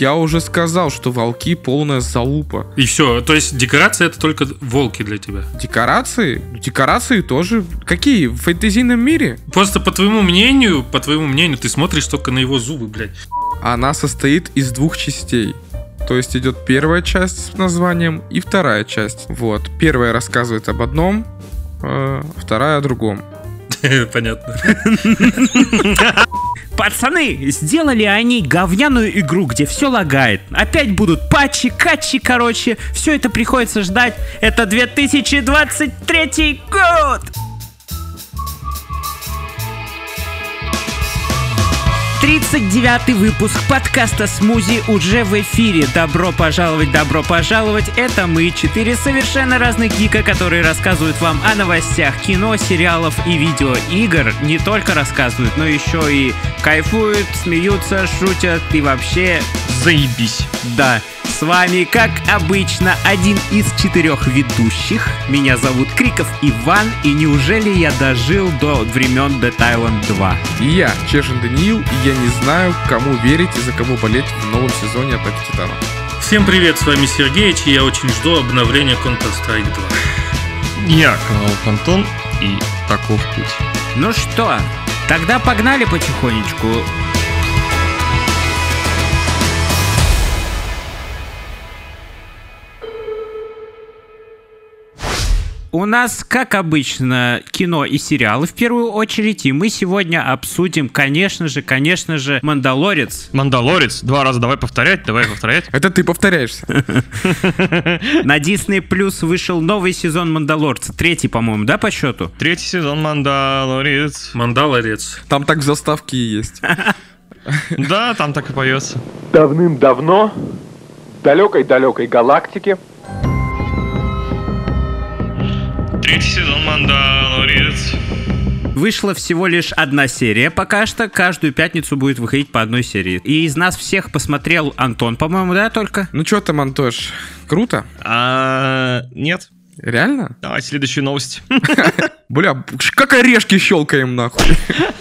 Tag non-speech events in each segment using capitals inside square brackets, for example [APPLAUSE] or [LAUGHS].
Я уже сказал, что волки полная залупа. И все, то есть декорация это только волки для тебя. Декорации? Декорации тоже. Какие? В фэнтезийном мире? Просто по твоему мнению, по твоему мнению, ты смотришь только на его зубы, блядь. Она состоит из двух частей. То есть идет первая часть с названием и вторая часть. Вот. Первая рассказывает об одном, э, вторая о другом. [LAUGHS] Понятно. [LAUGHS] Пацаны, сделали они говняную игру, где все лагает. Опять будут патчи, катчи, короче. Все это приходится ждать. Это 2023 год! 39 выпуск подкаста «Смузи» уже в эфире. Добро пожаловать, добро пожаловать. Это мы, четыре совершенно разных гика, которые рассказывают вам о новостях кино, сериалов и видеоигр. Не только рассказывают, но еще и кайфуют, смеются, шутят и вообще... Заебись. Да, с вами, как обычно, один из четырех ведущих. Меня зовут Криков Иван, и неужели я дожил до времен Dead Island 2? И я, Чешин Даниил, и я не знаю, кому верить и за кого болеть в новом сезоне Атаки Титанов. Всем привет, с вами Сергеич, и я очень жду обновления Counter-Strike 2. Я, канал Антон, и таков путь. Ну что, тогда погнали потихонечку. У нас, как обычно, кино и сериалы в первую очередь, и мы сегодня обсудим, конечно же, конечно же, «Мандалорец». Мандалорец, два раза давай повторять, давай повторять. Это ты повторяешься. [LAUGHS] На Disney Plus вышел новый сезон «Мандалорца», третий, по-моему, да, по счету? Третий сезон Мандалорец. Мандалорец. Там так в заставке и есть. Да, там так и поется. Давным-давно в далекой-далекой галактике Третий сезон Мандалорец. Вышла всего лишь одна серия пока что. Каждую пятницу будет выходить по одной серии. И из нас всех посмотрел Антон, по-моему, да, только? Ну что там, Антош? Круто? А, нет. Реально? Давай следующую новость. [LAUGHS] Бля, как орешки щелкаем нахуй.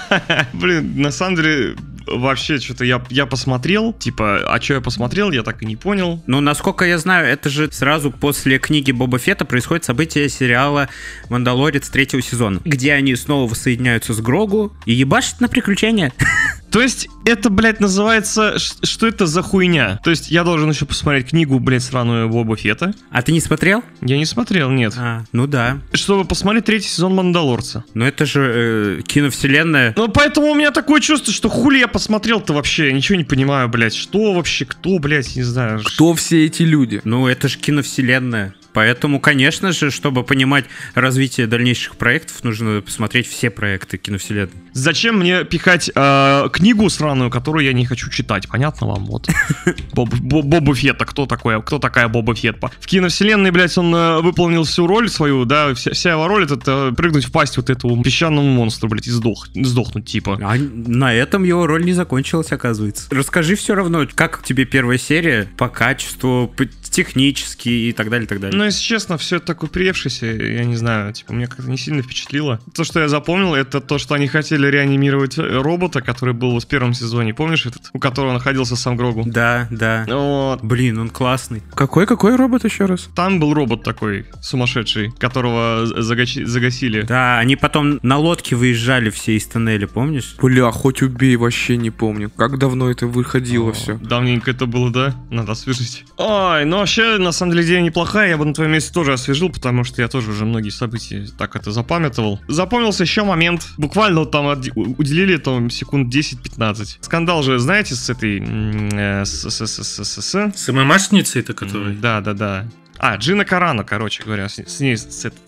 [LAUGHS] Блин, на самом деле, вообще что-то я, я посмотрел, типа, а что я посмотрел, я так и не понял. Ну, насколько я знаю, это же сразу после книги Боба Фетта происходит событие сериала «Мандалорец» третьего сезона, где они снова воссоединяются с Грогу и ебашат на приключения. [LAUGHS] То есть, это, блядь, называется... Что это за хуйня? То есть, я должен еще посмотреть книгу, блядь, сраную Боба Фета. А ты не смотрел? Я не смотрел, нет. А, ну да. Чтобы посмотреть третий сезон Мандалорца. Но это же э, киновселенная. Ну, поэтому у меня такое чувство, что хули я посмотрел-то вообще, я ничего не понимаю, блядь. Что вообще, кто, блядь, не знаю. Кто все эти люди? Ну, это же киновселенная. Поэтому, конечно же, чтобы понимать развитие дальнейших проектов, нужно посмотреть все проекты киновселенной. Зачем мне пихать э, книгу сраную, которую я не хочу читать? Понятно вам? Вот. [LAUGHS] Боб, Боб- Боба Фетта, кто такой, кто такая Боба Фетта? В киновселенной, блядь, он э, выполнил всю роль свою, да, вся, вся его роль это э, прыгнуть в пасть вот этому песчаному монстру, блядь, и сдох, сдохнуть, типа. А на этом его роль не закончилась, оказывается. Расскажи все равно, как тебе первая серия по качеству, по- технически и так далее, и так далее. Ну, если честно, все это такое приевшееся, я не знаю, типа, мне как-то не сильно впечатлило. То, что я запомнил, это то, что они хотели реанимировать э, робота, который был в первом сезоне, помнишь этот, у которого находился сам Грогу? Да, да. Вот. Блин, он классный. Какой-какой робот еще раз? Там был робот такой сумасшедший, которого загачи- загасили. Да, они потом на лодке выезжали все из тоннеля, помнишь? Бля, хоть убей, вообще не помню. Как давно это выходило все? Давненько это было, да? Надо освежить. Ой, ну вообще, на самом деле, идея неплохая. Я бы на твоем месте тоже освежил, потому что я тоже уже многие события так это запамятовал. Запомнился еще момент. Буквально вот там уделили там секунд 10-15. Скандал же, знаете, с этой... э, с- с- с- с- с- с- С ММАшницей-то, который... Да, да, да. А, Джина Карана, короче говоря, с, с ней с- этот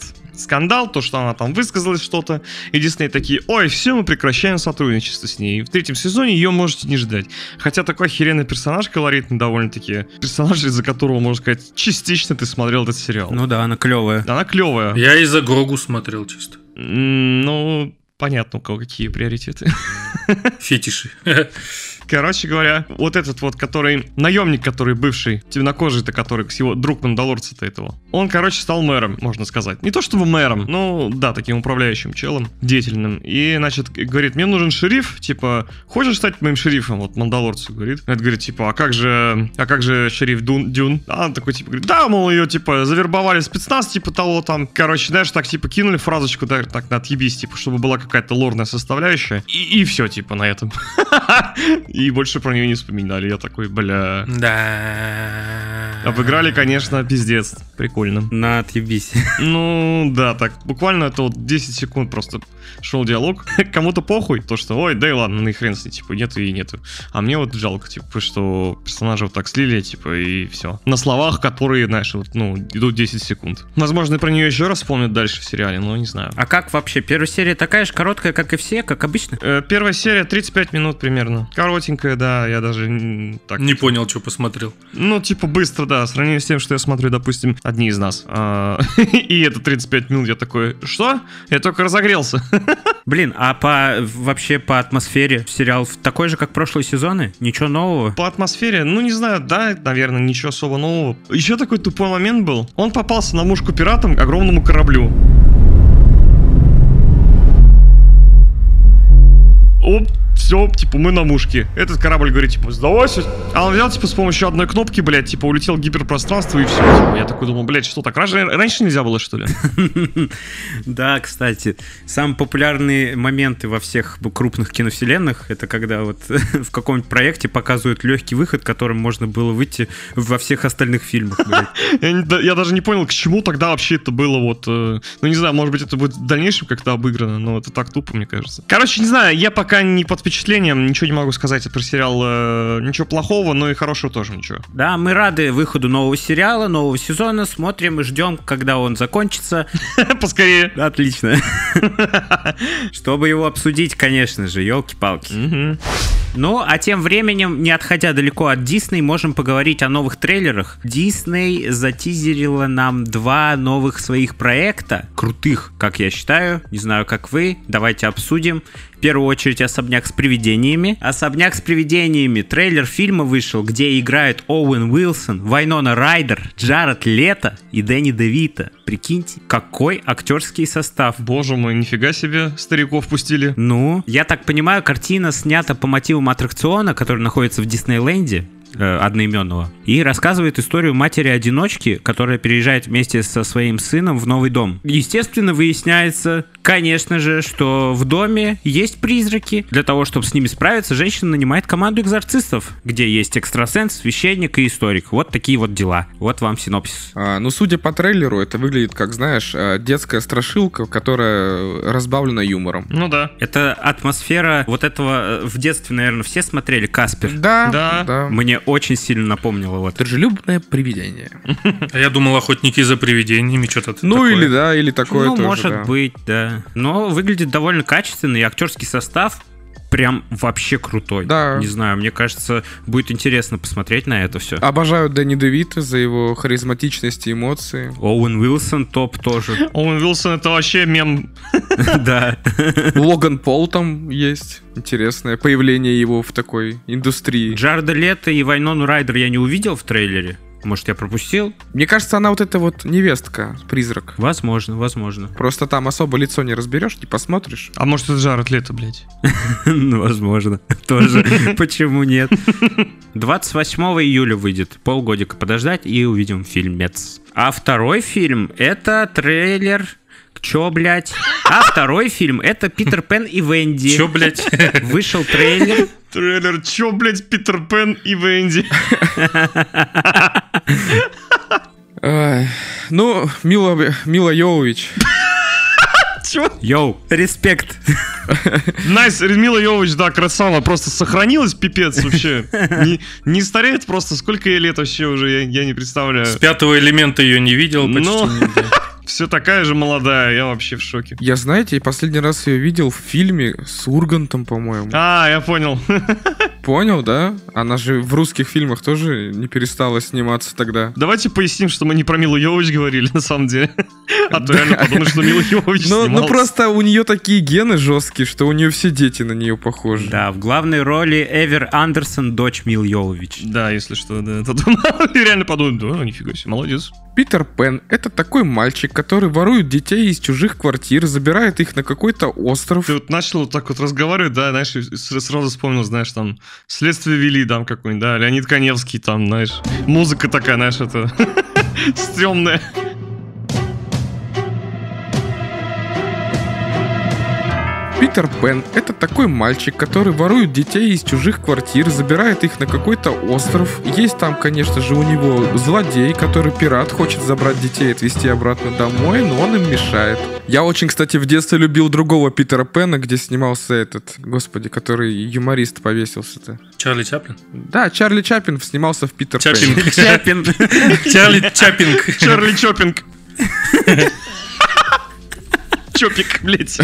скандал, то, что она там высказалась что-то, и Дисней такие, ой, все, мы прекращаем сотрудничество с ней. И в третьем сезоне ее можете не ждать. Хотя такой охеренный персонаж колоритный довольно-таки. Персонаж, из-за которого, можно сказать, частично ты смотрел этот сериал. Ну да, она клевая. Она клевая. Я из-за Грогу смотрел чисто. Ну, понятно, у кого какие приоритеты. Фетиши. Короче говоря, вот этот вот, который наемник, который бывший, темнокожий-то, который его друг Мандалорца-то этого, он, короче, стал мэром, можно сказать. Не то чтобы мэром, ну, да, таким управляющим челом, деятельным. И, значит, говорит, мне нужен шериф, типа, хочешь стать моим шерифом? Вот Мандалорцу говорит. Это говорит, типа, а как же, а как же шериф Дун, Дюн? А он такой, типа, говорит, да, мол, ее, типа, завербовали спецназ, типа, того там. Короче, знаешь, так, типа, кинули фразочку, да, так, на отъебись, типа, чтобы была какая-то лорная составляющая. И, и все, типа, на этом. [LAUGHS] И больше про нее не вспоминали. Я такой, бля. Да. Обыграли, конечно, пиздец. Прикольно. На, отъебись. Ну, да, так, буквально это вот 10 секунд просто шел диалог. [LAUGHS] Кому-то похуй, то что, ой, да и ладно, ну и хрен с ней, типа, нету и нету. А мне вот жалко, типа, что персонажа вот так слили, типа, и все. На словах, которые, знаешь, вот, ну, идут 10 секунд. Возможно, про нее еще раз вспомнят дальше в сериале, но не знаю. А как вообще? Первая серия такая же короткая, как и все, как обычно? Э, Первая серия 35 минут примерно. Коротенькая, да, я даже так... Не понял, что посмотрел. Ну, типа, быстро, да, в сравнении с тем, что я смотрю, допустим, одни из нас. А, [LAUGHS] И это 35 минут, я такой, что? Я только разогрелся. [LAUGHS] Блин, а по вообще по атмосфере сериал такой же, как прошлые сезоны? Ничего нового? По атмосфере, ну, не знаю, да, наверное, ничего особо нового. Еще такой тупой момент был. Он попался на мушку пиратам к огромному кораблю. Оп, все, типа, мы на мушке. Этот корабль говорит, типа, сдавайся. А он взял, типа, с помощью одной кнопки, блядь, типа, улетел в гиперпространство и все. Типа, я такой думал, блядь, что так, раньше, раньше нельзя было, что ли? [LAUGHS] Да, кстати, самые популярные моменты во всех крупных киновселенных это когда вот [LAUGHS] в каком-нибудь проекте показывают легкий выход, которым можно было выйти во всех остальных фильмах. [LAUGHS] я даже не понял, к чему тогда вообще это было вот... э, ну, не знаю, может быть, это будет в дальнейшем как-то обыграно, но это так тупо, мне кажется. Короче, не знаю, я пока не под впечатлением, ничего не могу сказать про сериал, э, ничего плохого, но и хорошего тоже ничего. Да, мы рады выходу нового сериала, нового сезона, смотрим и ждем, когда он закончится. [LAUGHS] Поскорее. Отлично. [LAUGHS] Чтобы его обсудить, конечно же, елки-палки. Ну, а тем временем, не отходя далеко от Дисней, можем поговорить о новых трейлерах. Дисней затизерила нам два новых своих проекта, крутых, как я считаю. Не знаю, как вы. Давайте обсудим. В первую очередь «Особняк с привидениями». «Особняк с привидениями» трейлер фильма вышел, где играют Оуэн Уилсон, Вайнона Райдер, Джаред Лето и Дэнни Девита. Прикиньте, какой актерский состав. Боже мой, нифига себе стариков пустили. Ну, я так понимаю, картина снята по мотивам аттракциона, который находится в Диснейленде одноименного, и рассказывает историю матери-одиночки, которая переезжает вместе со своим сыном в новый дом. Естественно, выясняется, конечно же, что в доме есть призраки. Для того, чтобы с ними справиться, женщина нанимает команду экзорцистов, где есть экстрасенс, священник и историк. Вот такие вот дела. Вот вам синопсис. А, ну, судя по трейлеру, это выглядит как, знаешь, а, детская страшилка, которая разбавлена юмором. Ну да. Это атмосфера вот этого э, в детстве, наверное, все смотрели Каспер. Да, Да. да. Мне очень сильно напомнило вот. Дружелюбное привидение. А я думал, охотники за привидениями, что-то Ну, такое. или да, или такое ну, тоже, может да. быть, да. Но выглядит довольно качественно, и актерский состав прям вообще крутой. Да. Не знаю, мне кажется, будет интересно посмотреть на это все. Обожаю Дэнни Девита за его харизматичность и эмоции. Оуэн Уилсон топ тоже. [LAUGHS] Оуэн Вилсон это вообще мем. [LAUGHS] Да. Логан Пол там есть. Интересное появление его в такой индустрии. Джарда Лето и Вайнону Райдер я не увидел в трейлере. Может, я пропустил? Мне кажется, она вот эта вот невестка, призрак. Возможно, возможно. Просто там особо лицо не разберешь, не посмотришь. А может это Джаред Лето, блядь? [LAUGHS] Ну, возможно. [LAUGHS] Тоже. Почему нет? 28 июля выйдет. Полгодика подождать и увидим фильмец. А второй фильм — это трейлер... Чё, блядь? А второй фильм — это Питер Пен и Венди. Чё, блядь? Вышел трейлер. Трейлер, чё, блядь, Питер Пен и Венди? Ну, Мила, Мила Йовович. Чё? Yo, респект. Nice, Мила Йовович, да, красава, просто сохранилась, пипец вообще. Не, не стареет просто, сколько ей лет вообще уже, я, я не представляю. С пятого элемента ее не видел почти Ну. Все такая же молодая, я вообще в шоке. Я, знаете, последний раз ее видел в фильме с Ургантом, по-моему. А, я понял. [LAUGHS] Понял, да? Она же в русских фильмах тоже не перестала сниматься тогда. Давайте поясним, что мы не про Милу Йович говорили, на самом деле. А то реально подумали, что Мила Йович Ну, ну просто у нее такие гены жесткие, что у нее все дети на нее похожи. Да, в главной роли Эвер Андерсон, дочь Мил Йовович. Да, если что, да. [LAUGHS] Реально подумают, да, нифига себе, молодец. Питер Пен — это такой мальчик, который ворует детей из чужих квартир, забирает их на какой-то остров. Ты вот начал вот так вот разговаривать, да, знаешь, сразу вспомнил, знаешь, там, следствие вели там какой-нибудь, да, Леонид Коневский там, знаешь, музыка такая, знаешь, это, [LAUGHS] стрёмная. Питер Пен — это такой мальчик, который ворует детей из чужих квартир, забирает их на какой-то остров. Есть там, конечно же, у него злодей, который пират, хочет забрать детей и отвезти обратно домой, но он им мешает. Я очень, кстати, в детстве любил другого Питера Пена, где снимался этот, господи, который юморист повесился-то. Чарли Чаплин? Да, Чарли Чаплин снимался в Питер Пэне. Чаппинг. Чапин. Чарли Чаппинг. Чарли Чоппинг. Чопик, блядь.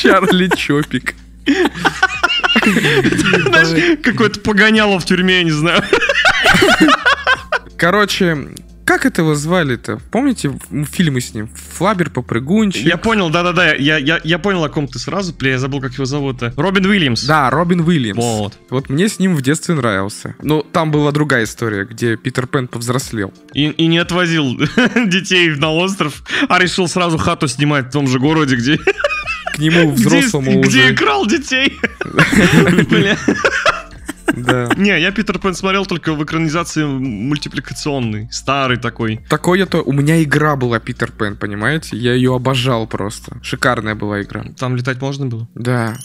Чарли Чопик. Знаешь, какой-то погоняло в тюрьме, я не знаю. Короче, как этого звали-то? Помните фильмы с ним? Флабер, Попрыгунчик. Я понял, да-да-да, я, я, я понял, о ком ты сразу, бля, я забыл, как его зовут-то. Робин Уильямс. Да, Робин Уильямс. Вот. Вот мне с ним в детстве нравился. Ну, там была другая история, где Питер Пен повзрослел. И, и не отвозил [LAUGHS] детей на остров, а решил сразу хату снимать в том же городе, где, К нему [LAUGHS] взрослому где, где уже. и крал детей. [LAUGHS] Бля. Да. Не, я Питер Пен смотрел только в экранизации мультипликационной, старый такой. Такой это... У меня игра была Питер Пен, понимаете? Я ее обожал просто. Шикарная была игра. Там летать можно было? Да.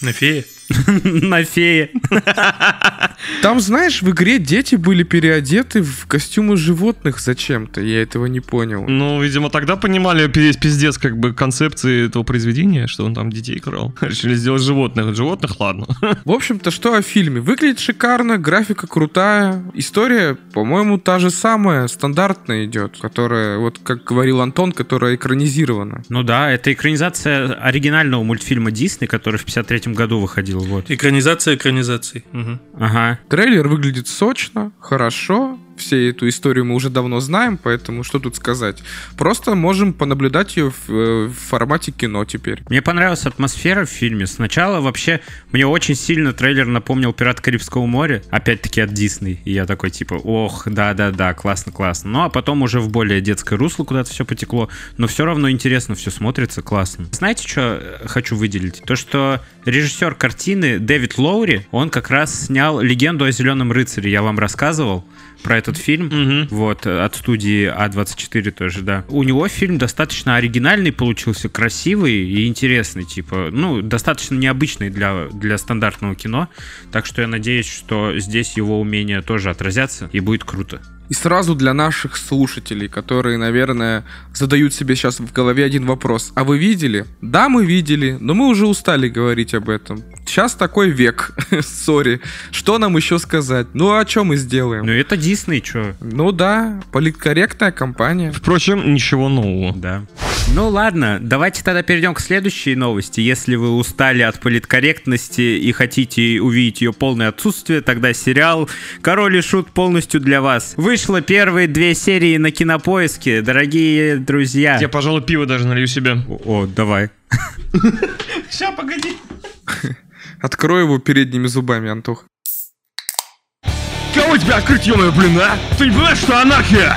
На фее? [LAUGHS] На фее. [LAUGHS] Там, знаешь, в игре дети были переодеты в костюмы животных зачем-то. Я этого не понял. Ну, видимо, тогда понимали весь пиздец как бы концепции этого произведения, что он там детей крал. [LAUGHS] Решили сделать животных. Животных, ладно. В общем-то, что о фильме? Выглядит шикарно, графика крутая, история, по-моему, та же самая, стандартная идет, которая, вот как говорил Антон, которая экранизирована. Ну да, это экранизация оригинального мультфильма Дисней, который в 53 году выходил. Вот. Экранизация экранизации. Мгм. Ага. Трейлер выглядит сочно, хорошо. Все эту историю мы уже давно знаем, поэтому что тут сказать? Просто можем понаблюдать ее в, э, в формате кино теперь. Мне понравилась атмосфера в фильме. Сначала вообще мне очень сильно трейлер напомнил «Пират Карибского моря», опять-таки от Дисней. И я такой типа, ох, да-да-да, классно-классно. Ну а потом уже в более детское русло куда-то все потекло. Но все равно интересно, все смотрится классно. Знаете, что э, хочу выделить? То, что режиссер картины Дэвид Лоури, он как раз снял «Легенду о Зеленом рыцаре». Я вам рассказывал про этот фильм. Мгм. Вот, э, от студии А24 тоже, да. У него фильм достаточно оригинальный получился, красивый и интересный, типа, ну, достаточно необычный для, для стандартного кино. Так что я надеюсь, что здесь его умения тоже отразятся и будет круто. И сразу для наших слушателей, которые, наверное, задают себе сейчас в голове один вопрос. А вы видели? Да, мы видели, но мы уже устали говорить об этом. Сейчас такой век. [LAUGHS] Сори. Что нам еще сказать? Ну, а что мы сделаем? Ну, это Дисней, чё? Ну да, политкорректная компания. Впрочем, ничего нового. Да. Ну ладно, давайте тогда перейдем к следующей новости. Если вы устали от политкорректности и хотите увидеть ее полное отсутствие, тогда сериал «Король и Шут» полностью для вас. Вышло первые две серии на Кинопоиске, дорогие друзья. Я, пожалуй, пиво даже налью себе. О, давай. Ща, погоди. Открой его передними зубами, Антох. Кого тебя открыть, ё блин, а? Ты не понимаешь, что анархия?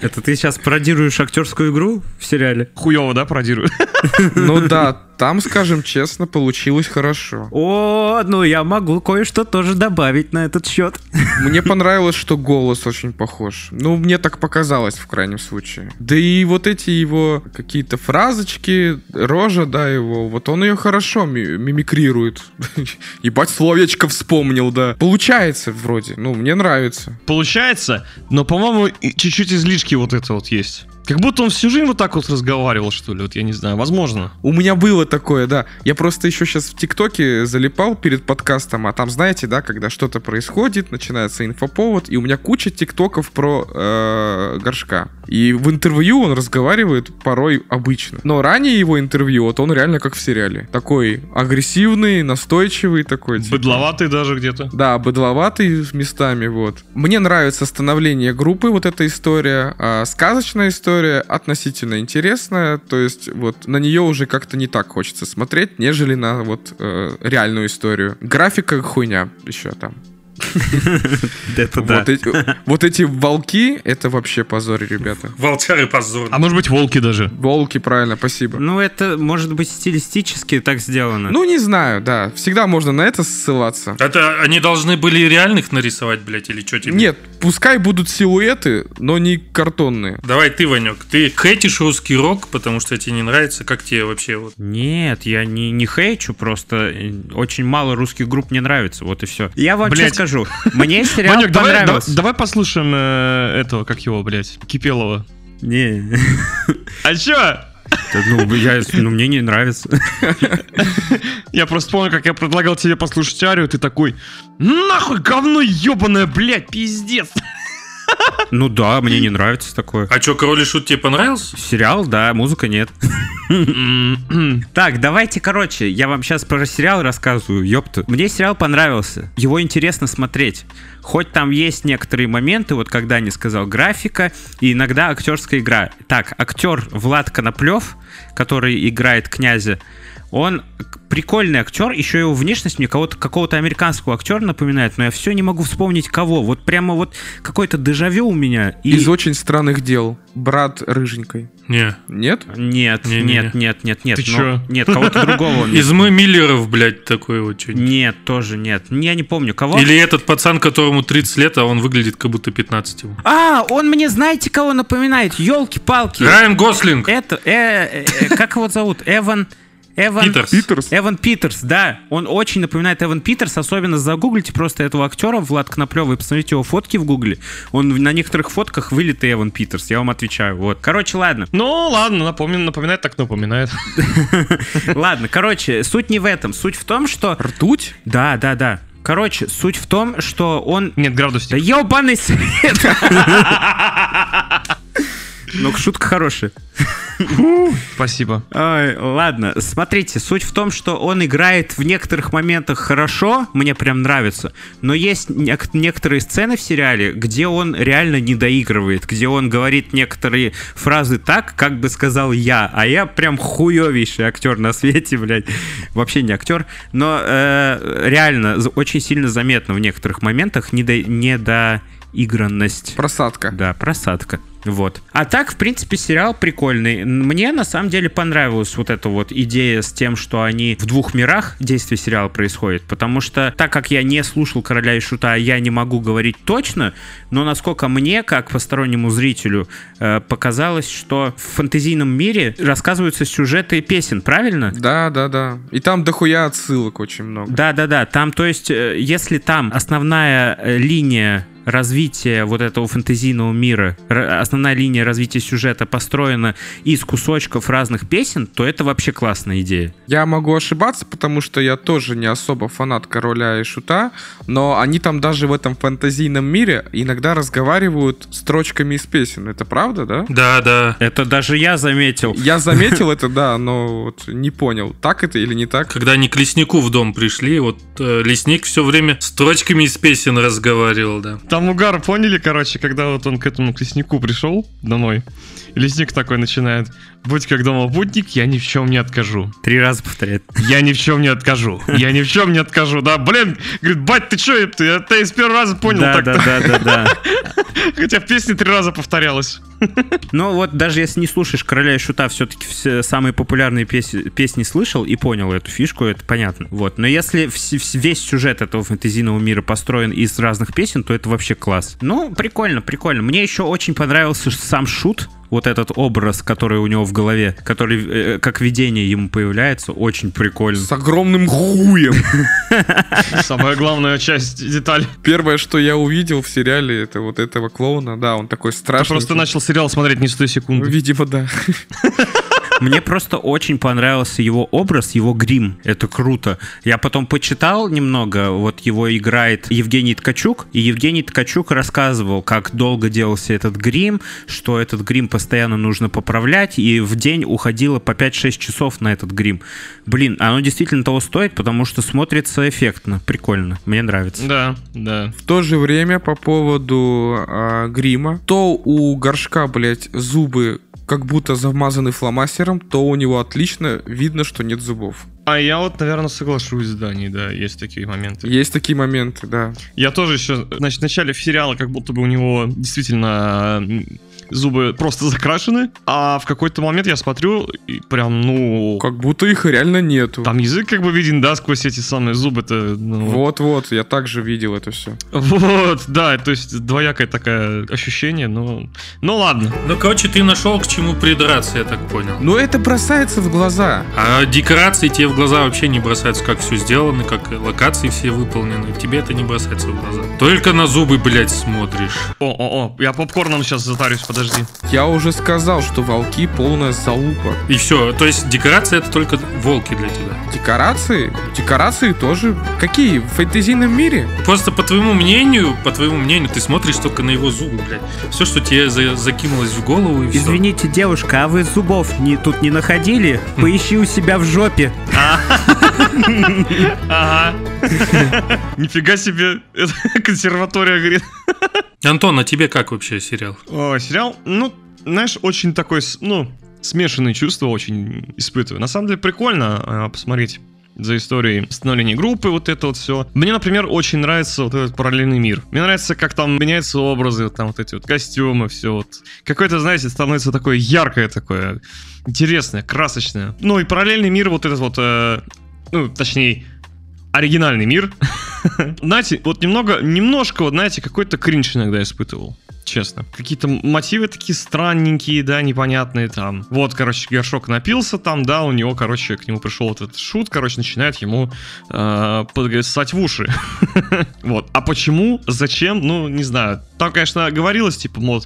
Это ты сейчас пародируешь актерскую игру в сериале? Хуёво, да, пародирую? Ну да, там, скажем честно, получилось хорошо. О, ну я могу кое-что тоже добавить на этот счет. Мне понравилось, что голос очень похож. Ну, мне так показалось, в крайнем случае. Да и вот эти его какие-то фразочки, рожа, да, его, вот он ее хорошо ми- мимикрирует. [LAUGHS] Ебать, словечко вспомнил, да. Получается вроде, ну, мне нравится. Получается, но, по-моему, чуть-чуть излишки вот это вот есть. Как будто он всю жизнь вот так вот разговаривал, что ли, вот я не знаю, возможно. У меня было такое, да. Я просто еще сейчас в ТикТоке залипал перед подкастом, а там, знаете, да, когда что-то происходит, начинается инфоповод, и у меня куча ТикТоков про э, горшка. И в интервью он разговаривает порой обычно. Но ранее его интервью, вот он реально как в сериале. Такой агрессивный, настойчивый такой. типа. Быдловатый даже где-то. Да, быдловатый местами, вот. Мне нравится становление группы, вот эта история. А сказочная история относительно интересная, то есть вот на нее уже как-то не так хочется смотреть, нежели на вот э, реальную историю. Графика хуйня еще там. [LAUGHS] Это да. Вот, эти, волки, это вообще позор, ребята. Волчары позор. А может быть, волки даже. Волки, правильно, спасибо. Ну, это, может быть, стилистически так сделано. Ну, не знаю, да. Всегда можно на это ссылаться. Это они должны были реальных нарисовать, блядь, или что тебе? Нет, пускай будут силуэты, но не картонные. Давай ты, Ванек, ты хейтишь русский рок, потому что тебе не нравится, как тебе вообще вот... Нет, я не, не хейчу, просто э, очень мало русских групп мне нравится, вот и все. Я вам Блядь. что скажу, мне [LAUGHS] сериал Ванек, давай, давай, понравился. давай послушаем э, этого, как его, блядь, Кипелова. Не, [LAUGHS] А чё? Да, ну, я, ну, мне не нравится. [LAUGHS] Я просто помню, как я предлагал тебе послушать Арию, ты такой, нахуй говно ебаное, блядь, пиздец. Ну да, мне не нравится такое. А что, Король и Шут тебе понравился? Сериал, да, музыка нет. Так, давайте, короче, я вам сейчас про сериал рассказываю, ёпта. Мне сериал понравился, его интересно смотреть. Хоть там есть некоторые моменты, вот когда не сказал графика, и иногда актерская игра. Так, актер Влад Коноплев, который играет князя, он прикольный актер, еще его внешность мне кого-то, какого-то американского актера напоминает, но я все не могу вспомнить кого. Вот прямо вот какой-то дежавю у меня. И... Из очень странных дел. Брат рыженькой. Не. Нет? Нет, Не-не-не. нет, нет, нет, нет. Ты ну, чё? Нет, кого-то другого. [LAUGHS] Из мы Миллеров, блядь, такой вот что Нет, тоже нет. Я не помню, кого. Или этот пацан, которому 30 лет, а он выглядит как будто 15 ему. А, он мне знаете, кого напоминает? Елки-палки. Райан Гослинг! Это, э, э, э, как его зовут? Эван... Эван... Питерс. Питерс? Эван Питерс, да. Он очень напоминает Эван Питерс, особенно загуглите просто этого актера Влад Коноплёва и посмотрите его фотки в гугле. Он на некоторых фотках вылитый Эван Питерс, я вам отвечаю. Вот. Короче, ладно. Ну, ладно, напомню, напоминает так напоминает. [LAUGHS] Ладно, короче, суть не в этом. Суть в том, что... Ртуть? Да, да, да. Короче, суть в том, что он Нет, градусник. Да ебаный свет! [LAUGHS] Ну, шутка хорошая. Спасибо. Ой, ладно, смотрите, суть в том, что он играет в некоторых моментах хорошо, мне прям нравится, но есть нек- некоторые сцены в сериале, где он реально не доигрывает, где он говорит некоторые фразы так, как бы сказал я, а я прям хуевейший актер на свете, блядь. Вообще не актер, но э, реально очень сильно заметно в некоторых моментах недо- недоигранность. Просадка. Да, просадка. Вот. А так, в принципе, сериал прикольный. Мне на самом деле понравилась вот эта вот идея с тем, что они в двух мирах действие сериала происходит. Потому что, так как я не слушал короля и шута, я не могу говорить точно, но насколько мне, как постороннему зрителю, э, показалось, что в фэнтезийном мире рассказываются сюжеты песен, правильно? Да, да, да. И там дохуя отсылок очень много. Да, да, да. Там, то есть, э, если там основная э, линия развития вот этого фэнтезийного мира, основная линия развития сюжета построена из кусочков разных песен, то это вообще классная идея. Я могу ошибаться, потому что я тоже не особо фанат короля и шута, но они там даже в этом фантазийном мире иногда разговаривают строчками из песен. Это правда, да? Да, да. Это даже я заметил. Я заметил [LAUGHS] это, да, но вот не понял, так это или не так. Когда они к леснику в дом пришли, вот э, лесник все время строчками из песен разговаривал, да. Там угар, поняли, короче, когда вот он к этому к леснику пришел домой, лесник такой начинает, будь как дома путник, я ни в чем не откажу. Три раза повторяет. Я ни в чем не откажу. Я ни в чем не откажу. Да, блин, говорит, бать, ты что, я это из первого раза понял Да, да, да, да, да. [LAUGHS] Хотя в песне три раза повторялось. [LAUGHS] Ну вот даже если не слушаешь Короля и Шута, все-таки все самые популярные песни, песни слышал и понял эту фишку, это понятно. Вот. Но если весь сюжет этого фэнтезийного мира построен из разных песен, то это вообще класс. Ну, прикольно, прикольно. Мне еще очень понравился сам Шут, вот этот образ, который у него в голове, который э, как видение ему появляется, очень прикольно. С огромным хуем. Самая главная часть деталь. Первое, что я увидел в сериале, это вот этого клоуна. Да, он такой Ты страшный. просто начал сериал смотреть не с той секунды. Видимо, да. Мне просто очень понравился его образ, его грим. Это круто. Я потом почитал немного, вот его играет Евгений Ткачук, и Евгений Ткачук рассказывал, как долго делался этот грим, что этот грим постоянно нужно поправлять, и в день уходило по 5-6 часов на этот грим. Блин, оно действительно того стоит, потому что смотрится эффектно, прикольно. Мне нравится. Да, да. В то же время по поводу а, грима, то у горшка, блядь, зубы как будто замазаны фломастером, то у него отлично видно, что нет зубов. А я вот, наверное, соглашусь, да, не, да, есть такие моменты. Есть такие моменты, да. Я тоже еще, значит, в начале сериала как будто бы у него действительно зубы просто закрашены, а в какой-то момент я смотрю, и прям, ну... Как будто их реально нету. Там язык как бы виден, да, сквозь эти самые зубы-то. ну, Вот-вот, я также видел это все. Вот, да, то есть двоякое такое ощущение, но... Ну ладно. Ну, короче, ты нашел к чему придраться, я так понял. Но это бросается в глаза. А декорации тебе в глаза вообще не бросаются, как все сделано, как локации все выполнены. Тебе это не бросается в глаза. Только на зубы, блядь, смотришь. О-о-о, я попкорном сейчас затарюсь, подожди. Я уже сказал, что волки полная залупа. И все. То есть декорация это только волки для тебя. Декорации? Декорации тоже. Какие? В фэнтезийном мире? Просто по твоему мнению, по твоему мнению, ты смотришь только на его зубы, блядь. Все, что тебе за- закинулось в голову и все. Извините, девушка, а вы зубов не, тут не находили? Поищи у себя в жопе. Ага. [LAUGHS] Нифига себе. Это [LAUGHS] консерватория, говорит. [LAUGHS] Антон, а тебе как вообще сериал? О, сериал, ну, знаешь, очень такой, ну, смешанные чувства очень испытываю. На самом деле прикольно э, посмотреть за историей становления группы, вот это вот все. Мне, например, очень нравится вот этот параллельный мир. Мне нравится, как там меняются образы, там вот эти вот костюмы, все вот. Какое-то, знаете, становится такое яркое такое, интересное, красочное. Ну и параллельный мир вот этот вот, э, ну, точнее, оригинальный мир. [LAUGHS] Знаете, вот немного, немножко, вот знаете, какой-то кринж иногда испытывал. Честно. Какие-то мотивы такие странненькие, да, непонятные там. Вот, короче, горшок напился там, да, у него, короче, к нему пришел вот этот шут, короче, начинает ему э, под- ссать в уши. [LAUGHS] Вот. А почему, зачем, ну, не знаю. Там, конечно, говорилось, типа, мол,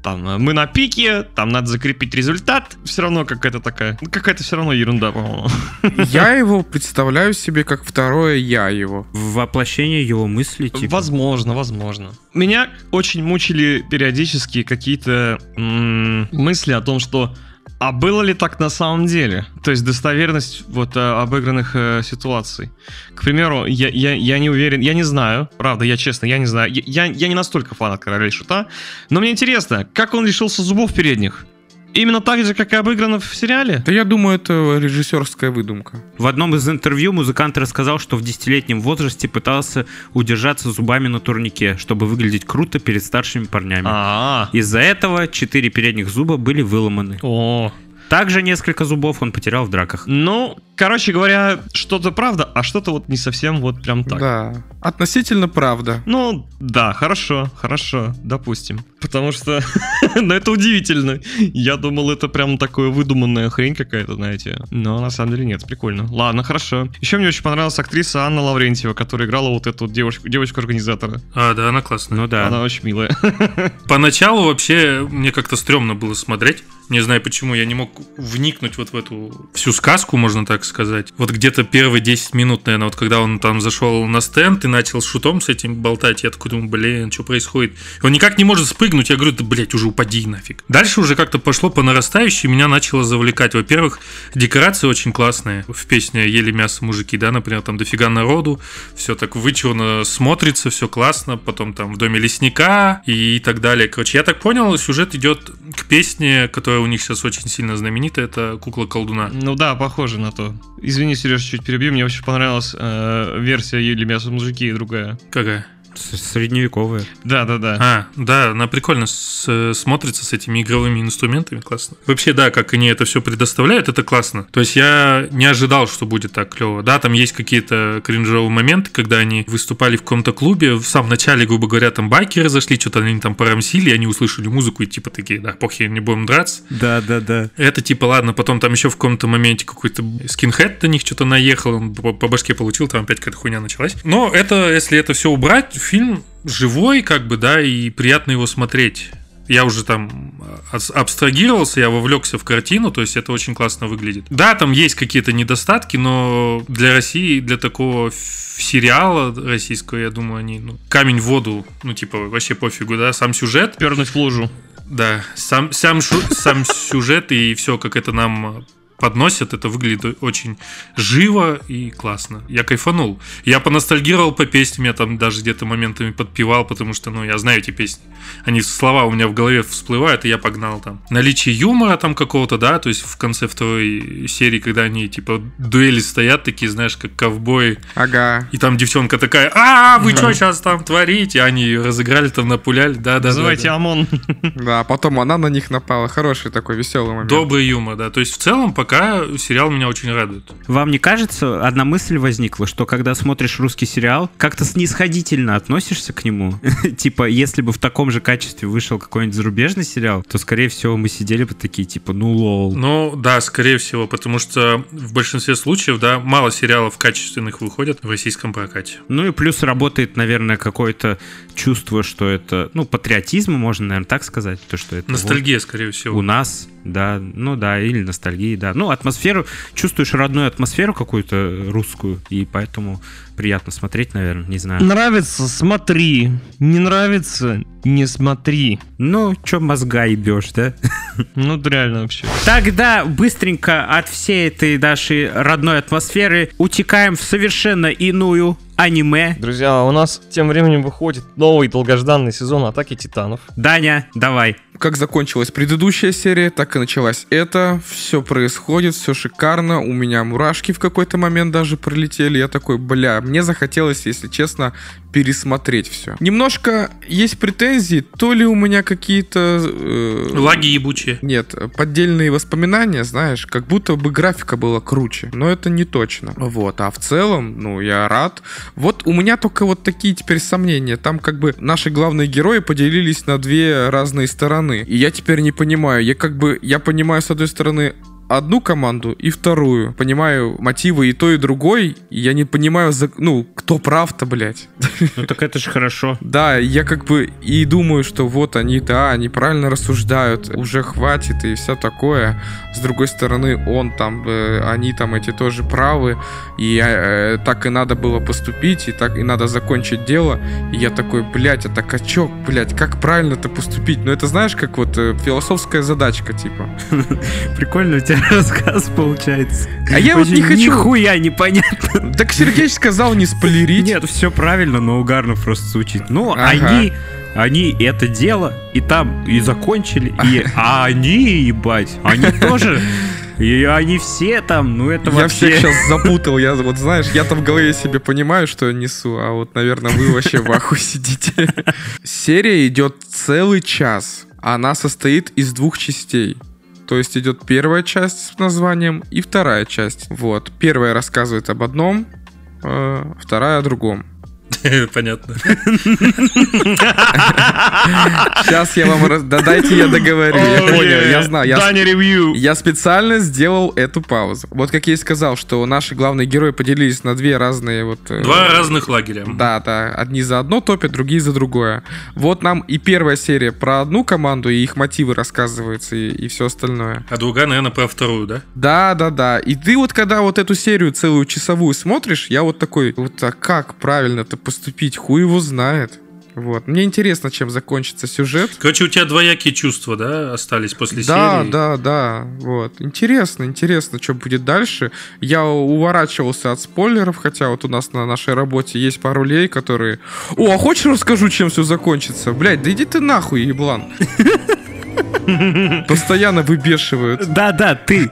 там, э, мы на пике, там надо закрепить результат. Все равно какая-то такая, ну, какая-то все равно ерунда, по-моему. [LAUGHS] Я его представляю себе как второе я его. Воплощение его мыслей, типа. Возможно, возможно. Меня очень мучили периодически какие-то м, мысли о том, что а было ли так на самом деле? То есть достоверность вот э, обыгранных э, ситуаций. К примеру, я, я, я не уверен, я не знаю, правда, я честно, я не знаю. Я, я, я не настолько фанат короля шута, но мне интересно, как он лишился зубов передних? Именно так же, как и обыграно в сериале? Да я думаю, это режиссерская выдумка. В одном из интервью музыкант рассказал, что в десятилетнем возрасте пытался удержаться зубами на турнике, чтобы выглядеть круто перед старшими парнями. А, Из-за этого четыре передних зуба были выломаны. о, Также несколько зубов он потерял в драках. ну, короче говоря, что-то правда, а что-то вот не совсем вот прям так. Да. Относительно правда. Ну, да, хорошо, хорошо, допустим. Потому что, [LAUGHS] ну, это удивительно. Я думал, это прям такое выдуманная хрень какая-то, знаете. Но на самом деле нет, прикольно. Ладно, хорошо. Еще мне очень понравилась актриса Анна Лаврентьева, которая играла вот эту вот девушку, девочку-организатора. А, да, она классная. Ну да. Она очень милая. [LAUGHS] Поначалу вообще мне как-то стрёмно было смотреть. Не знаю почему, я не мог вникнуть вот в эту всю сказку, можно так сказать. Вот где-то первые 10 минут, наверное, вот когда он там зашел на стенд и начал шутом с этим болтать, я такой думаю, блин, что происходит? И он никак не может спрыгнуть, я говорю, да, блядь, уже упади нафиг. Дальше уже как-то пошло по нарастающей, меня начало завлекать. Во-первых, декорации очень классные. В песне «Ели мясо мужики», да, например, там дофига народу, все так вычурно смотрится, все классно, потом там в доме лесника и так далее. Короче, я так понял, сюжет идет к песне, которая у них сейчас очень сильно знаменита, это «Кукла колдуна». Ну да, похоже на то. Извини, Сереж, чуть перебью. Мне очень понравилась э, версия «Ели мясо мужики» и другая. Какая? С- Средневековая. Да-да-да. А, да, она прикольно с- смотрится с этими игровыми инструментами, классно. Вообще, да, как они это все предоставляют, это классно. То есть я не ожидал, что будет так клево. Да, там есть какие-то кринжовые моменты, когда они выступали в каком-то клубе, в самом начале, грубо говоря, там байкеры зашли, что-то они там порамсили, они услышали музыку и типа такие, да, похер, не будем драться. Да, да, да. Это типа, ладно, потом там еще в каком-то моменте какой-то скинхед на них что-то наехал, он по, по башке получил, там опять какая-то хуйня началась. Но это, если это все убрать, фильм живой, как бы, да, и приятно его смотреть. Я уже там ас- абстрагировался, я вовлекся в картину, то есть это очень классно выглядит. Да, там есть какие-то недостатки, но для России, для такого сериала российского, я думаю, они, ну, камень в воду, ну, типа, вообще пофигу, да, сам сюжет, Пернуть в лужу. да, сам, сам, сам сюжет и все, как это нам подносят, это выглядит очень живо и классно. Я кайфанул. Я поностальгировал по песням, я там даже где-то моментами подпевал, потому что, ну, я знаю эти песни. Они слова у меня в голове всплывают, и я погнал там. Наличие юмора там какого-то, да, то есть в конце второй серии, когда они, типа, дуэли стоят, такие, знаешь, как ковбои, Ага. и там девчонка такая, а, вы что сейчас там творите? Они ее разыграли там, напуляли, да-да-да. Называйте ОМОН. Да, потом она на них напала. Хороший такой веселый момент. Добрый юмор, да. То есть в целом пока сериал меня очень радует. Вам не кажется, одна мысль возникла, что когда смотришь русский сериал, как-то снисходительно относишься к нему? [LAUGHS] Типа, если бы в таком же качестве вышел какой-нибудь зарубежный сериал, то, скорее всего, мы сидели бы такие, типа, ну лол. Ну, да, скорее всего, потому что в большинстве случаев, да, мало сериалов качественных выходят в российском прокате. Ну и плюс работает, наверное, какое-то чувство, что это, ну, патриотизм, можно, наверное, так сказать, то, что это вот Ностальгия, скорее у всего. нас, да, ну да, или ностальгии, да. Ну, атмосферу, чувствуешь родную атмосферу какую-то русскую, и поэтому приятно смотреть, наверное, не знаю. Нравится, смотри. Не нравится, не смотри. Ну, чё мозга ебешь, да? [LAUGHS] Ну, реально вообще. Тогда быстренько от всей этой нашей родной атмосферы утекаем в совершенно иную аниме. Друзья, у нас тем временем выходит новый долгожданный сезон Атаки Титанов. Даня, давай. Как закончилась предыдущая серия, так и началась эта. Все происходит, все шикарно. У меня мурашки в какой-то момент даже пролетели. Я такой, бля, мне захотелось, если честно, пересмотреть все. Немножко есть претензии, то ли у меня какие-то... э, Лаги ебучие. Нет, поддельные воспоминания, знаешь, как будто бы графика была круче, но это не точно. Вот, а в целом, ну, я рад. Вот у меня только вот такие теперь сомнения. Там как бы наши главные герои поделились на две разные стороны. И я теперь не понимаю. Я как бы, я понимаю, с одной стороны, одну команду и вторую. Понимаю мотивы и той, и другой. И я не понимаю, за- ну, кто прав-то, блядь. Ну так это же хорошо. [LAUGHS] Да, я как бы и думаю, что вот они, да, они правильно рассуждают, уже хватит и все такое. С другой стороны, он там, э, они там эти тоже правы, и э, так и надо было поступить, и так и надо закончить дело. И я такой, блядь, а так а чё, блядь, как правильно-то поступить? Ну это знаешь, как вот э, философская задачка, типа. Прикольно у тебя рассказ получается. А я вот не хочу... Нихуя непонятно. Так Сергей сказал не спойлерить. Нет, все правильно, но угарно просто звучит. Ну, Ага. они, они это дело и там и закончили, и [LAUGHS] а они, ебать, они тоже, и они все там, ну это Я вообще... всех сейчас [LAUGHS] запутал, я вот знаешь, я-то в голове себе понимаю, что я несу, а вот, наверное, вы вообще в ахуе сидите. [LAUGHS] Серия идет целый час. Она состоит из двух частей. То есть идет первая часть с названием и вторая часть. Вот. Первая рассказывает об одном, э, вторая о другом. [LAUGHS] Понятно. Сейчас я вам... раз- Да дайте я договорю. Я понял, я знаю. я Даня ревью. Я специально сделал эту паузу. Вот как я и сказал, что наши главные герои поделились на две разные вот... э, Два разных лагеря. Да, да. Одни за одно топят, другие за другое. Вот нам и первая серия про одну команду, и их мотивы рассказываются, и, и все остальное. А другая, наверное, про вторую, да? Да, да, да. И ты вот когда вот эту серию целую часовую смотришь, я вот такой, вот а как правильно-то поступить? Хуй его знает. Вот. Мне интересно, чем закончится сюжет. Короче, у тебя двоякие чувства, да, остались после Да, серии? да, да. Вот. Интересно, интересно, что будет дальше. Я уворачивался от спойлеров, хотя вот у нас на нашей работе есть пару лей, которые... О, а хочешь расскажу, чем все закончится? Блять, да иди ты нахуй, еблан. [LAUGHS] Постоянно выбешивают. Да-да, ты.